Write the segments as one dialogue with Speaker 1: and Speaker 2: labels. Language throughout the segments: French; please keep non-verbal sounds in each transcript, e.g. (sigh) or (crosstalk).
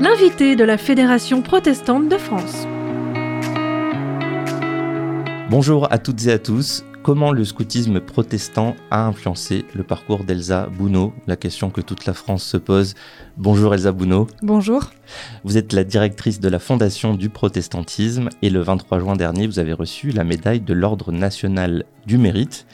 Speaker 1: L'invité de la Fédération protestante de France.
Speaker 2: Bonjour à toutes et à tous. Comment le scoutisme protestant a influencé le parcours d'Elsa Bounot? La question que toute la France se pose. Bonjour Elsa Bounot.
Speaker 3: Bonjour.
Speaker 2: Vous êtes la directrice de la Fondation du protestantisme et le 23 juin dernier, vous avez reçu la médaille de l'Ordre national du mérite.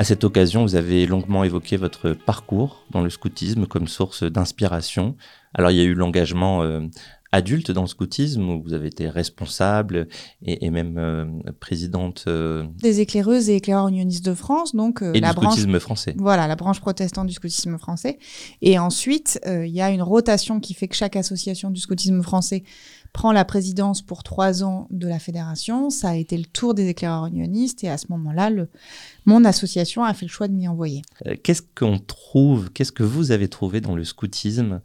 Speaker 2: À cette occasion, vous avez longuement évoqué votre parcours dans le scoutisme comme source d'inspiration. Alors il y a eu l'engagement euh, adulte dans le scoutisme où vous avez été responsable et, et même euh, présidente euh,
Speaker 3: des éclaireuses et éclaireurs unionistes de France, donc
Speaker 2: euh, et
Speaker 3: la
Speaker 2: du
Speaker 3: branche
Speaker 2: scoutisme français.
Speaker 3: voilà la branche protestante du scoutisme français. Et ensuite, il y a une rotation qui fait que chaque association du scoutisme français prend la présidence pour trois ans de la fédération. Ça a été le tour des éclaireurs unionistes et à ce moment-là, mon association a fait le choix de m'y envoyer.
Speaker 2: Euh, Qu'est-ce qu'on trouve, qu'est-ce que vous avez trouvé dans le scoutisme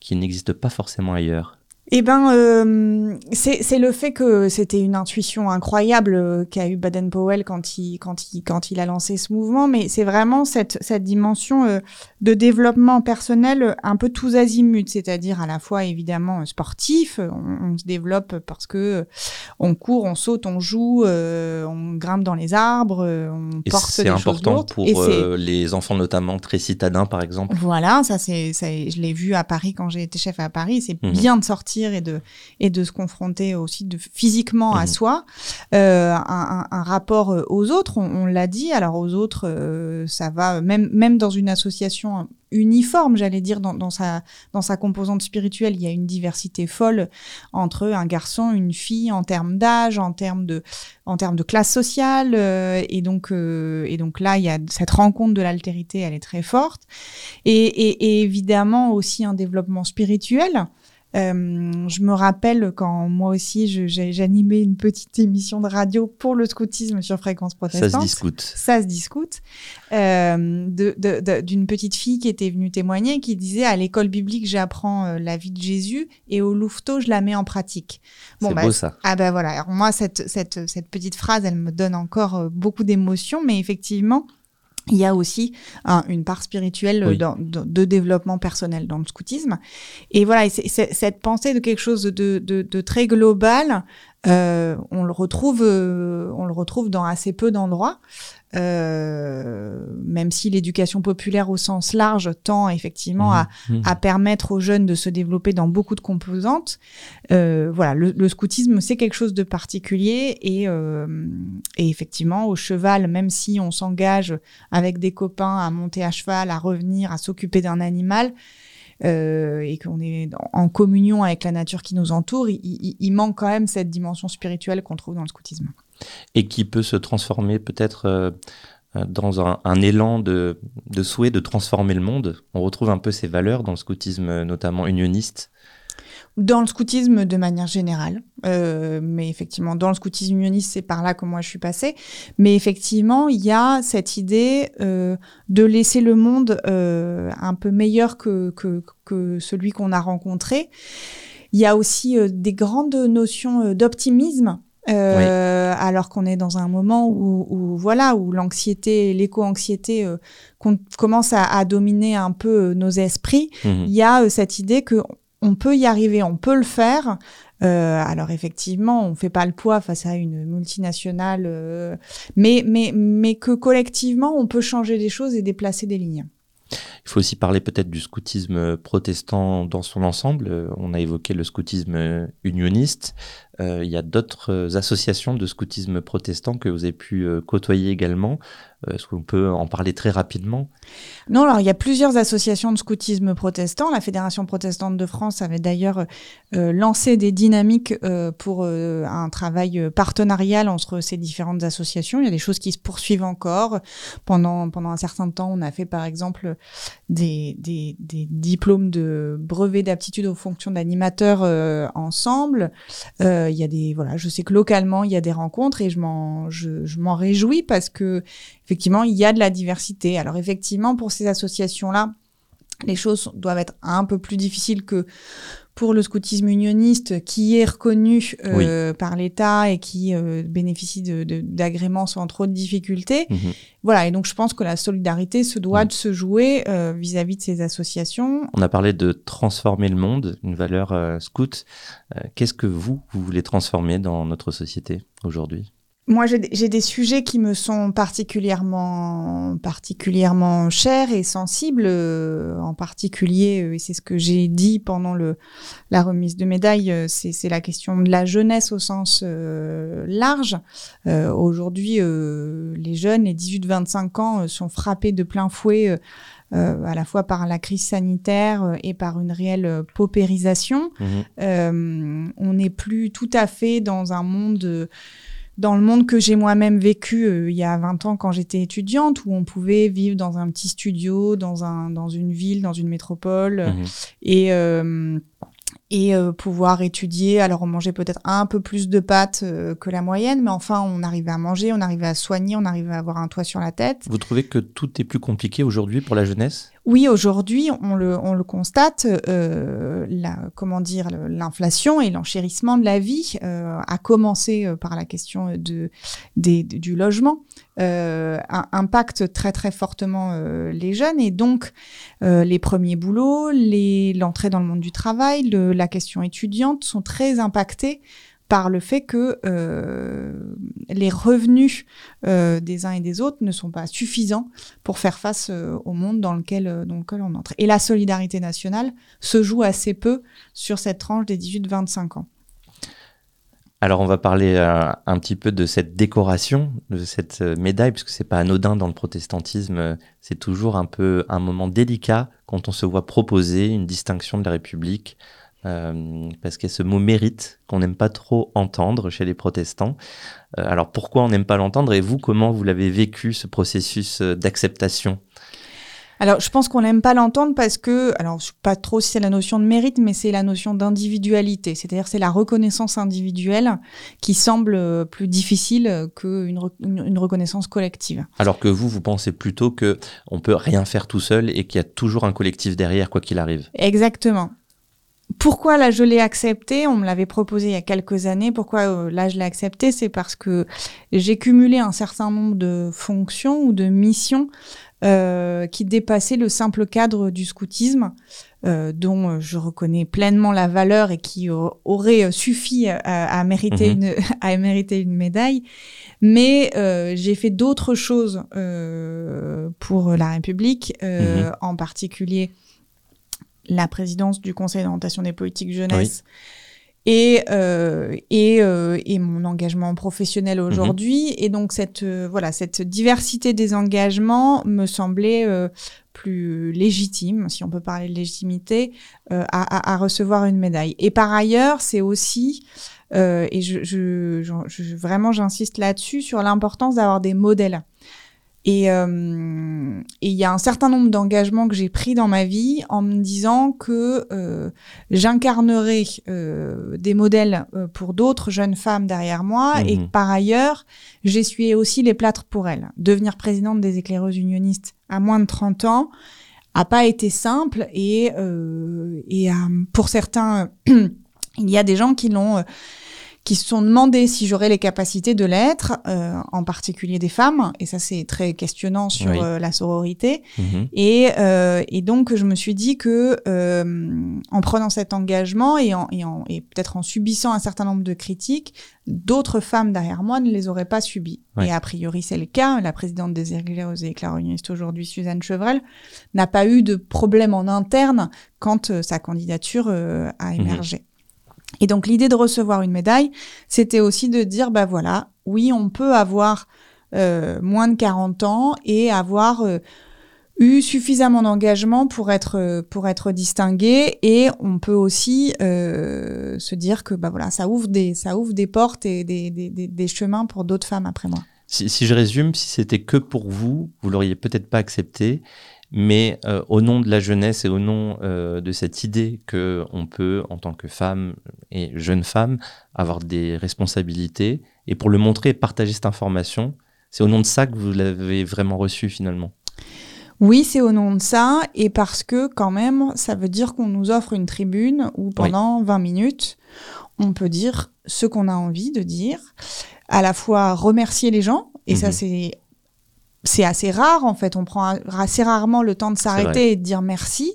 Speaker 2: qui n'existe pas forcément ailleurs?
Speaker 3: Eh ben, euh, c'est c'est le fait que c'était une intuition incroyable euh, qu'a eu Baden-Powell quand il, quand, il, quand il a lancé ce mouvement, mais c'est vraiment cette, cette dimension euh, de développement personnel euh, un peu tous azimuts, c'est-à-dire à la fois évidemment sportif, on, on se développe parce que on court, on saute, on joue, euh, on grimpe dans les arbres, on
Speaker 2: Et
Speaker 3: porte
Speaker 2: c'est
Speaker 3: des choses
Speaker 2: important
Speaker 3: lourdes.
Speaker 2: pour
Speaker 3: c'est-
Speaker 2: euh, les enfants notamment très citadins par exemple.
Speaker 3: Voilà, ça c'est, je l'ai vu à Paris quand j'ai été chef à Paris. C'est
Speaker 2: Mhm.
Speaker 3: bien de sortir et de et de se confronter aussi de physiquement à
Speaker 2: Mhm.
Speaker 3: soi, euh, un, rapport euh, aux autres. On, on l'a dit. Alors aux autres, euh, ça va même même dans une association uniforme, j'allais dire dans, dans sa dans sa composante spirituelle, il y a une diversité folle entre un garçon, une fille en termes d'âge, en termes de en termes de classe sociale, euh, et donc euh, et donc là il y a cette rencontre de l'altérité, elle est très forte, et, et, et évidemment aussi un développement spirituel. Euh, je me rappelle quand moi aussi j'animais une petite émission de radio pour le scoutisme sur fréquence
Speaker 2: Ça
Speaker 3: protestante
Speaker 2: se discute.
Speaker 3: ça se discute, euh, d'une petite fille qui était venue témoigner, qui disait à l'école biblique j'apprends euh, la vie de Jésus et au louveteau je la mets en pratique.
Speaker 2: c'est
Speaker 3: bah,
Speaker 2: beau ça.
Speaker 3: Ah ben voilà, Alors, moi cette, cette, cette petite phrase elle me donne encore beaucoup d'émotions, mais effectivement il y a aussi un- une part spirituelle euh,
Speaker 2: Oui.
Speaker 3: dans- dans- de développement personnel dans le scoutisme. Et voilà, et cette pensée de quelque chose de, de, de très global, euh, on le retrouve, euh, on le retrouve dans assez peu d'endroits. Euh, même si l'éducation populaire au sens large tend effectivement à,
Speaker 2: Mhm.
Speaker 3: à permettre aux jeunes de se développer dans beaucoup de composantes. Euh, voilà, le, le scoutisme, c'est quelque chose de particulier et, euh, et effectivement, au cheval, même si on s'engage avec des copains à monter à cheval, à revenir, à s'occuper d'un animal, euh, et qu'on est en communion avec la nature qui nous entoure, il, il- il manque quand même cette dimension spirituelle qu'on trouve dans le scoutisme.
Speaker 2: Et qui peut se transformer peut-être dans un, un élan de, de souhait de transformer le monde. On retrouve un peu ces valeurs dans le scoutisme euh, notamment unioniste.
Speaker 3: Dans le scoutisme de manière générale, euh, mais effectivement, dans le scoutisme unioniste, c'est par là que moi je suis passée. Mais effectivement, il y a cette idée euh, de laisser le monde euh, un peu meilleur que, que, que celui qu'on a rencontré. Il y a aussi euh, des grandes notions euh, d'optimisme. euh, alors qu'on est dans un moment où, où voilà où l'anxiété l'éco-anxiété euh, qu'on- commence à, à dominer un peu euh, nos esprits
Speaker 2: Mhm.
Speaker 3: il y a euh, cette idée que on peut y arriver, on peut le faire. Euh, alors effectivement, on fait pas le poids face à une multinationale, euh, mais mais mais que collectivement, on peut changer des choses et déplacer des lignes.
Speaker 2: Il faut aussi parler peut-être du scoutisme protestant dans son ensemble. Euh, On a évoqué le scoutisme unioniste. Euh, il y a d'autres associations de scoutisme protestant que vous avez pu euh, côtoyer également. Euh, Est-ce qu'on peut en parler très rapidement?
Speaker 3: Non, alors il y a plusieurs associations de scoutisme protestant. La Fédération protestante de France avait d'ailleurs lancé des dynamiques pour un travail partenarial entre ces différentes associations. Il y a des choses qui se poursuivent encore. Pendant, pendant un certain temps, on a fait par exemple des, des, diplômes de brevet d'aptitude aux fonctions d'animateur ensemble. Euh, il y a des voilà, je sais que localement il y a des rencontres et je m'en je, m'en réjouis parce que effectivement il y a de la diversité. Alors effectivement pour ces associations là les choses doivent être un peu plus difficiles que pour le scoutisme unioniste qui est reconnu euh, par l'État et qui euh, bénéficie d'agréments de, sans trop de difficultés. Mhm. Voilà, et donc je pense que la solidarité se doit de se jouer euh, vis-à-vis de ces associations.
Speaker 2: On a parlé de transformer le monde, une valeur scout. Qu'est-ce que vous, vous voulez transformer dans notre société aujourd'hui?
Speaker 3: Moi, j'ai des sujets qui me sont particulièrement, particulièrement chers et sensibles, euh, en particulier, euh, et c'est ce que j'ai dit pendant le, la remise de médaille, euh, c'est la question de la jeunesse au sens large. Aujourd'hui, les jeunes, les 18-25 ans, sont frappés de plein fouet. à la fois par la crise sanitaire et par une réelle paupérisation. Mmh. on n'est plus tout à fait dans un monde dans le monde que j'ai moi-même vécu euh, il y a 20 ans quand j'étais étudiante, où on pouvait vivre dans un petit studio, dans, un, dans une ville, dans une métropole, mhm. et, euh, et euh, pouvoir étudier. Alors on mangeait peut-être un peu plus de pâtes que la moyenne, mais enfin on arrivait à manger, on arrivait à soigner, on arrivait à avoir un toit sur la tête.
Speaker 2: Vous trouvez que tout est plus compliqué aujourd'hui pour la jeunesse?
Speaker 3: Oui, aujourd'hui, on le, on le constate, euh, la, comment dire, l'inflation et l'enchérissement de la vie euh, a commencé euh, par la question de, des, du logement, euh, impacte très très fortement euh, les jeunes et donc euh, les premiers boulots, l'entrée dans le monde du travail, la question étudiante sont très impactés par le fait que euh, les revenus des uns et des autres ne sont pas suffisants pour faire face au monde dans lequel, dans lequel on entre. Et la solidarité nationale se joue assez peu sur cette tranche des 18-25 ans.
Speaker 2: Alors on va parler un petit peu de cette décoration, de cette médaille, puisque c'est pas anodin dans le protestantisme, c'est toujours un peu un moment délicat quand on se voit proposer une distinction de la République euh, parce qu'il y a ce mot mérite qu'on n'aime pas trop entendre chez les protestants. Euh, alors pourquoi on n'aime pas l'entendre et vous, comment vous l'avez vécu ce processus euh, d'acceptation?
Speaker 3: Alors, je pense qu'on n'aime pas l'entendre parce que, alors, je sais pas trop si c'est la notion de mérite, mais c'est la notion d'individualité. C'est-à-dire, c'est la reconnaissance individuelle qui semble plus difficile qu'une une reconnaissance collective.
Speaker 2: Alors que vous, vous pensez plutôt que on peut rien faire tout seul et qu'il y a toujours un collectif derrière, quoi qu'il arrive.
Speaker 3: Exactement. Pourquoi là je l'ai accepté? On me l'avait proposé il y a quelques années. Pourquoi euh, là je l'ai accepté? C'est parce que j'ai cumulé un certain nombre de fonctions ou de missions euh, qui dépassaient le simple cadre du scoutisme, euh, dont je reconnais pleinement la valeur et qui aurait suffi à, mériter mhm. une (laughs) à mériter une médaille. Mais j'ai fait d'autres choses pour la République, mhm. en particulier la présidence du Conseil d'orientation des politiques jeunesse. Et, euh, et, euh, et, mon engagement professionnel aujourd'hui. Mhm. Et donc, cette, euh, voilà, cette diversité des engagements me semblait plus légitime, si on peut parler de légitimité, à, à, recevoir une médaille. Et par ailleurs, c'est aussi, et je, je, je vraiment j'insiste là-dessus, sur l'importance d'avoir des modèles. Euh, et il y a un certain nombre d'engagements que j'ai pris dans ma vie en me disant que euh, j'incarnerai euh, des modèles euh, pour d'autres jeunes femmes derrière moi et mhm. que par ailleurs, j'essuyais aussi les plâtres pour elles. Devenir présidente des éclaireuses unionistes à moins de 30 ans a pas été simple et, et pour certains, (clears throat) il y a des gens qui l'ont qui se sont demandé si j'aurais les capacités de l'être, euh, en particulier des femmes, et ça c'est très questionnant sur euh, la sororité. Mhm. Et, euh, et, donc je me suis dit que euh, en prenant cet engagement et, en, et, en, et peut-être en subissant un certain nombre de critiques, d'autres femmes derrière moi ne les auraient pas subies. Et a priori c'est le cas. La présidente des Éclaireuses et Clariniste aujourd'hui, Suzanne Chevrel, n'a pas eu de problème en interne quand sa candidature a mhm. émergé. Et donc l'idée de recevoir une médaille, c'était aussi de dire, bah voilà, oui, on peut avoir euh, moins de 40 ans et avoir euh, eu suffisamment d'engagement pour être euh, pour être distingué et on peut aussi se dire que bah voilà ça ouvre des ça ouvre des portes et des, des, des chemins pour d'autres femmes après moi.
Speaker 2: Si, si je résume, si c'était que pour vous, vous l'auriez peut-être pas accepté mais euh, au nom de la jeunesse et au nom euh, de cette idée que on peut, en tant que femme et jeune femme, avoir des responsabilités, et pour le montrer et partager cette information, c'est au nom de ça que vous l'avez vraiment reçu finalement.
Speaker 3: Oui, c'est au nom de ça, et parce que quand même, ça veut dire qu'on nous offre une tribune où pendant 20 minutes, on peut dire ce qu'on a envie de dire, à la fois remercier les gens, et ça
Speaker 2: Mhm.
Speaker 3: c'est c'est assez rare en fait. On prend assez rarement le temps de s'arrêter et de dire merci.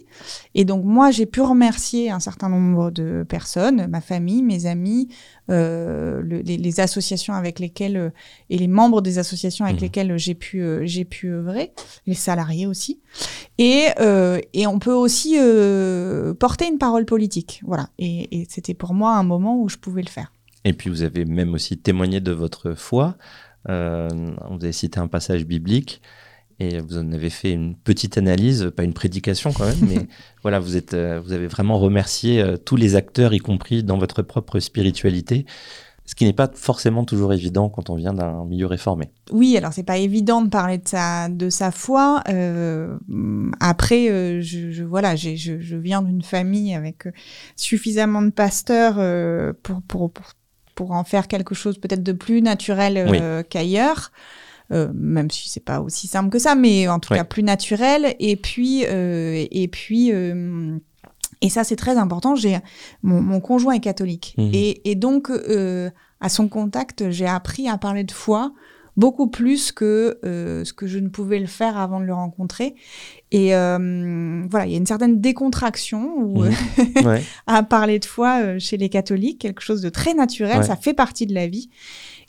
Speaker 3: Et donc moi, j'ai pu remercier un certain nombre de personnes, ma famille, mes amis, euh, le- les, les associations avec lesquelles euh, et les membres des associations avec
Speaker 2: Mhm.
Speaker 3: lesquelles j'ai pu euh, j'ai pu œuvrer, les salariés aussi. Et et on peut aussi porter une parole politique. Voilà. Et, et c'était pour moi un moment où je pouvais le faire.
Speaker 2: Et puis vous avez même aussi témoigné de votre foi. Euh, vous avez cité un passage biblique et vous en avez fait une petite analyse, pas une prédication quand même, mais (laughs) voilà, vous, êtes, euh, vous avez vraiment remercié euh, tous les acteurs, y compris dans votre propre spiritualité, ce qui n'est pas forcément toujours évident quand on vient d'un milieu réformé.
Speaker 3: Oui, alors c'est pas évident de parler de sa de sa foi. Euh, après, euh, je, je voilà, je, je viens d'une famille avec suffisamment de pasteurs euh, pour, pour pour pour en faire quelque chose peut-être de plus naturel euh, qu'ailleurs. Euh, même si c'est pas aussi simple que ça, mais en tout
Speaker 2: Ouais.
Speaker 3: cas plus naturel. Et puis euh, et puis euh, et ça c'est très important. J'ai mon, mon conjoint est catholique
Speaker 2: Mhm.
Speaker 3: et, et donc à son contact j'ai appris à parler de foi beaucoup plus que euh, ce que je ne pouvais le faire avant de le rencontrer. Et euh, voilà, il y a une certaine décontraction où,
Speaker 2: Mhm.
Speaker 3: euh,
Speaker 2: Ouais. (laughs)
Speaker 3: à parler de foi chez les catholiques, quelque chose de très naturel,
Speaker 2: Ouais.
Speaker 3: ça fait partie de la vie.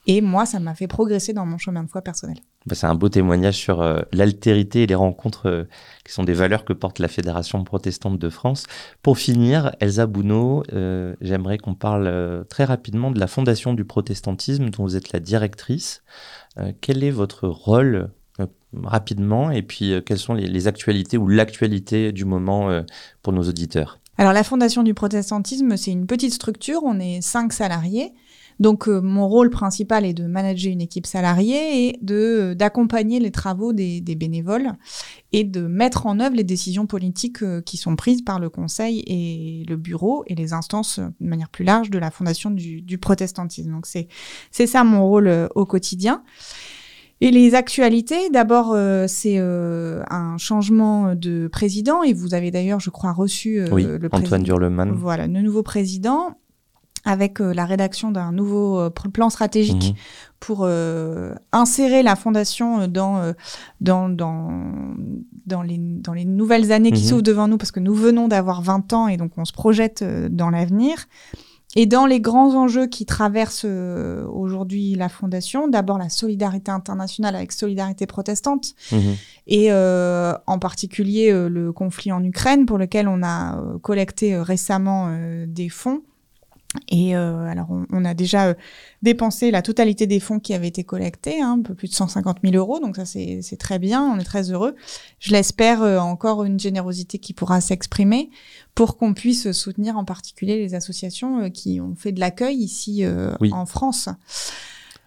Speaker 3: Et moi, ça m'a fait progresser dans mon chemin de foi personnel.
Speaker 2: Bah, c'est un beau témoignage sur euh, l'altérité et les rencontres euh, qui sont des valeurs que porte la Fédération protestante de France. Pour finir, Elsa Bounot, euh, j'aimerais qu'on parle très rapidement de la Fondation du protestantisme dont vous êtes la directrice. Euh, quel est votre rôle euh, rapidement et puis euh, quelles sont les, les actualités ou l'actualité du moment pour nos auditeurs?
Speaker 3: Alors la Fondation du protestantisme, c'est une petite structure, on est cinq salariés. Donc euh, mon rôle principal est de manager une équipe salariée et de euh, d'accompagner les travaux des, des bénévoles et de mettre en œuvre les décisions politiques euh, qui sont prises par le Conseil et le bureau et les instances euh, de manière plus large de la Fondation du, du protestantisme. Donc c'est c'est ça mon rôle au quotidien. Et les actualités, d'abord, euh, c'est euh, un changement de président, et vous avez d'ailleurs, je crois, reçu euh,
Speaker 2: Oui,
Speaker 3: le
Speaker 2: Antoine. Durleman.
Speaker 3: Voilà, le nouveau président, avec euh, la rédaction d'un nouveau euh, plan stratégique
Speaker 2: Mhm.
Speaker 3: pour euh, insérer la fondation euh, dans euh, dans dans dans les dans les nouvelles années qui
Speaker 2: Mhm.
Speaker 3: s'ouvrent devant nous parce que nous venons d'avoir 20 ans et donc on se projette dans l'avenir et dans les grands enjeux qui traversent aujourd'hui la fondation d'abord la solidarité internationale avec solidarité protestante
Speaker 2: Mhm.
Speaker 3: et euh, en particulier le conflit en Ukraine pour lequel on a collecté récemment des fonds. Et euh, alors, on, on a déjà euh, dépensé la totalité des fonds qui avaient été collectés, hein, un peu plus de 150 000 euros, donc ça c'est très bien, on est très heureux. Je l'espère euh, encore une générosité qui pourra s'exprimer pour qu'on puisse soutenir en particulier les associations qui ont fait de l'accueil ici
Speaker 2: Oui.
Speaker 3: en France.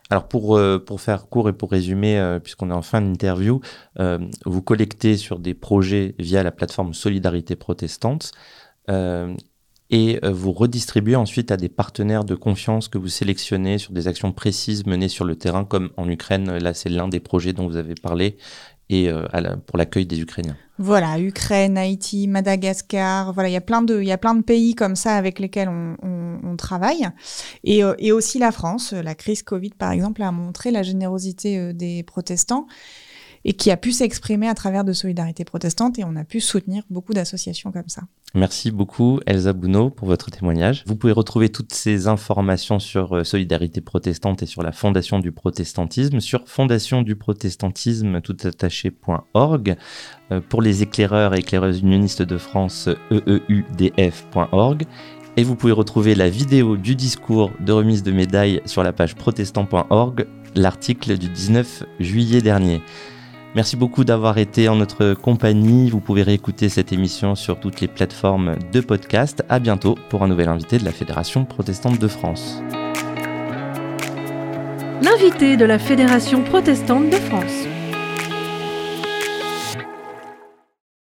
Speaker 2: Alors pour, euh, pour faire court et pour résumer, euh, puisqu'on est en fin d'interview, euh, vous collectez sur des projets via la plateforme Solidarité Protestante et euh, vous redistribuez ensuite à des partenaires de confiance que vous sélectionnez sur des actions précises menées sur le terrain, comme en Ukraine. Là, c'est l'un des projets dont vous avez parlé et euh, pour l'accueil des Ukrainiens.
Speaker 3: Voilà, Ukraine, Haïti, Madagascar, voilà, il y a plein de, il y a plein de pays comme ça avec lesquels on, travaille, et, euh, et aussi la France. La crise Covid, par exemple, a montré la générosité des protestants et qui a pu s'exprimer à travers de Solidarité protestante, et on a pu soutenir beaucoup d'associations comme ça.
Speaker 2: Merci beaucoup Elsa Bounot pour votre témoignage. Vous pouvez retrouver toutes ces informations sur euh, Solidarité protestante et sur la Fondation du protestantisme sur fondationduprotestantisme toutattaché.org. Euh, pour les éclaireurs et éclaireuses unionistes de France, eeudf.org. Et vous pouvez retrouver la vidéo du discours de remise de médailles sur la page protestant.org, l'article du 19 juillet dernier. Merci beaucoup d'avoir été en notre compagnie. Vous pouvez réécouter cette émission sur toutes les plateformes de podcast. À bientôt pour un nouvel invité de la Fédération protestante de France.
Speaker 1: L'invité de la Fédération protestante de France.